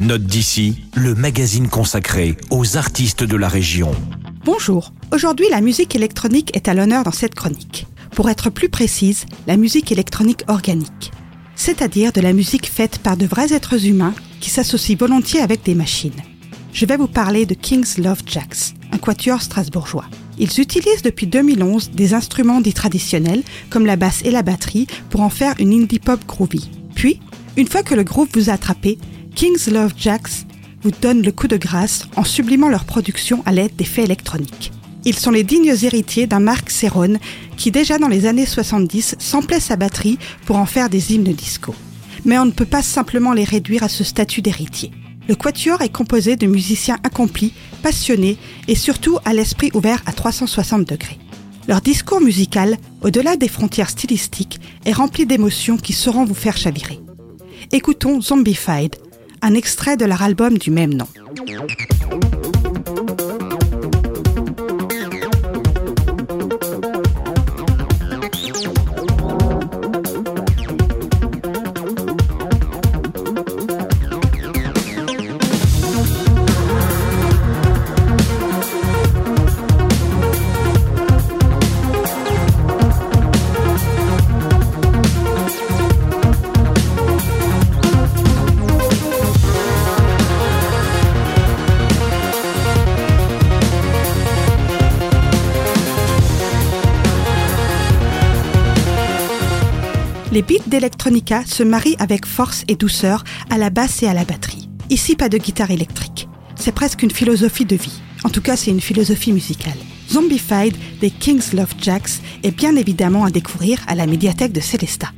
Note d'ici, le magazine consacré aux artistes de la région. Bonjour, aujourd'hui la musique électronique est à l'honneur dans cette chronique. Pour être plus précise, la musique électronique organique, c'est-à-dire de la musique faite par de vrais êtres humains qui s'associent volontiers avec des machines. Je vais vous parler de King's Love Jacks, un quatuor strasbourgeois. Ils utilisent depuis 2011 des instruments dits traditionnels comme la basse et la batterie pour en faire une indie pop groovy. Puis, une fois que le groupe vous a attrapé, King's Love Jacks vous donne le coup de grâce en sublimant leur production à l'aide d'effets électroniques. Ils sont les dignes héritiers d'un Marc Serron qui déjà dans les années 70 samplait sa batterie pour en faire des hymnes disco. Mais on ne peut pas simplement les réduire à ce statut d'héritier. Le quatuor est composé de musiciens accomplis, passionnés et surtout à l'esprit ouvert à 360 degrés. Leur discours musical, au-delà des frontières stylistiques, est rempli d'émotions qui sauront vous faire chavirer. Écoutons Zombified, un extrait de leur album du même nom. Les beats d'Electronica se marient avec force et douceur à la basse et à la batterie. Ici, pas de guitare électrique. C'est presque une philosophie de vie. En tout cas, c'est une philosophie musicale. Zombified des King's Love Jacks est bien évidemment à découvrir à la médiathèque de Célesta.